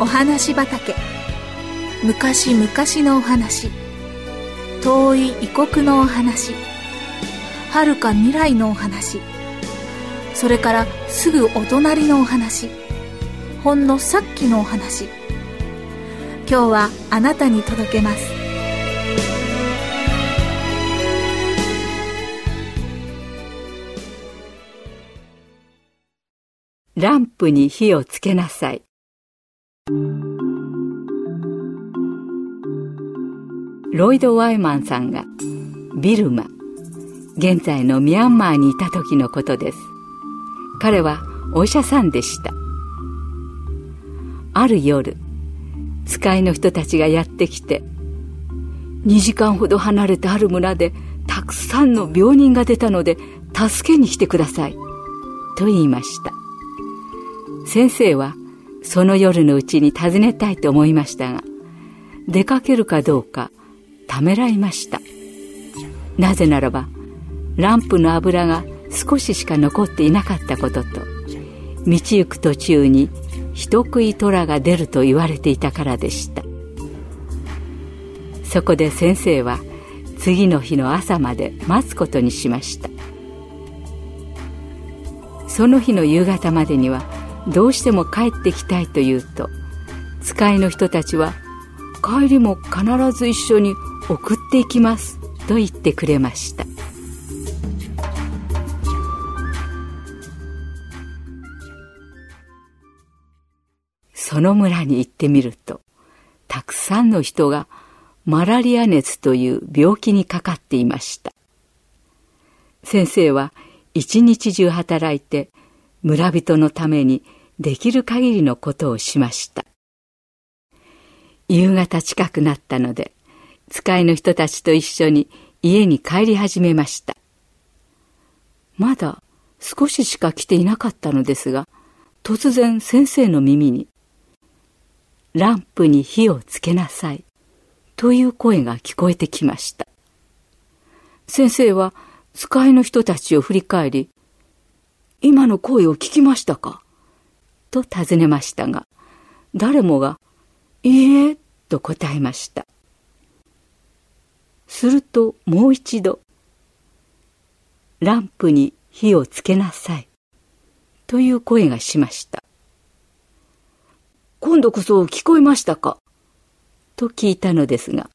お話畑。昔々のお話。遠い異国のお話。遥か未来のお話。それからすぐお隣のお話。ほんのさっきのお話。今日はあなたに届けます。ランプに火をつけなさい。ロイド・ワイマンさんがビルマ現在のミャンマーにいた時のことです。彼はお医者さんでした。ある夜使いの人たちがやってきて2時間ほど離れたある村でたくさんの病人が出たので助けに来てくださいと言いました。先生はその夜のうちに訪ねたいと思いましたが出かけるかどうかためらいました。なぜならばランプの油が少ししか残っていなかったことと道行く途中に人食い虎が出ると言われていたからでした。そこで先生は次の日の朝まで待つことにしました。その日の夕方までにはどうしても帰ってきたいと言うと使いの人たちは帰りも必ず一緒に送っていきますと言ってくれました。その村に行ってみるとたくさんの人がマラリア熱という病気にかかっていました。先生は一日中働いて村人のためにできる限りのことをしました夕方近くなったので使いの人たちと一緒に家に帰り始めましたまだ少ししか来ていなかったのですが突然先生の耳にランプに火をつけなさい。という声が聞こえてきました。先生は使いの人たちを振り返り、今の声を聞きましたか？と尋ねましたが、誰もが、いいえ、と答えました。するともう一度、ランプに火をつけなさい。という声がしました。今度こそ聞こえましたか？と聞いたのですが、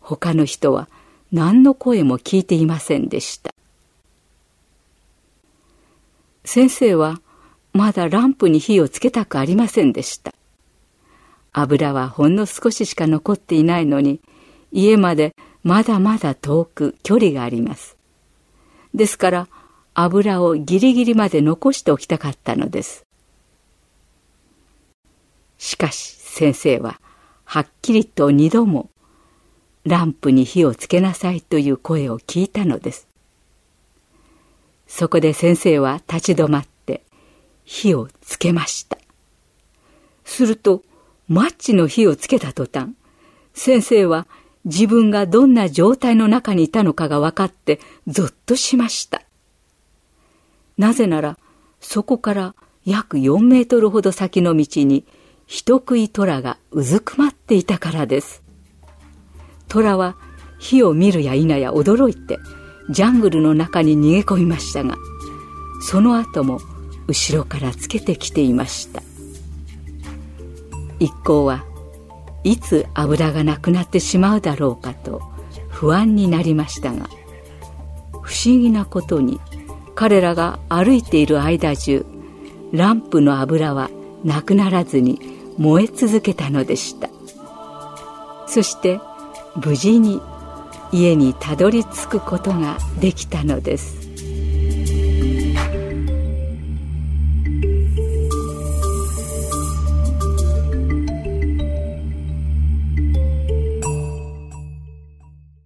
他の人は何の声も聞いていませんでした。先生はまだランプに火をつけたくありませんでした。油はほんの少ししか残っていないのに、家までまだまだ遠く距離があります。ですから油をギリギリまで残しておきたかったのです。しかし先生ははっきりと二度もランプに火をつけなさいという声を聞いたのです。そこで先生は立ち止まって火をつけました。するとマッチの火をつけた途端、先生は自分がどんな状態の中にいたのかが分かってぞっとしました。なぜならそこから約4メートルほど先の道に人食い虎がうずくまっていたからです。虎は火を見るや否や驚いてジャングルの中に逃げ込みましたが、その後も後ろからつけてきていました。一行はいつ油がなくなってしまうだろうかと不安になりましたが、不思議なことに彼らが歩いている間中、ランプの油はなくならずに燃え続けたのでしたそして無事に家にたどり着くことができたのです。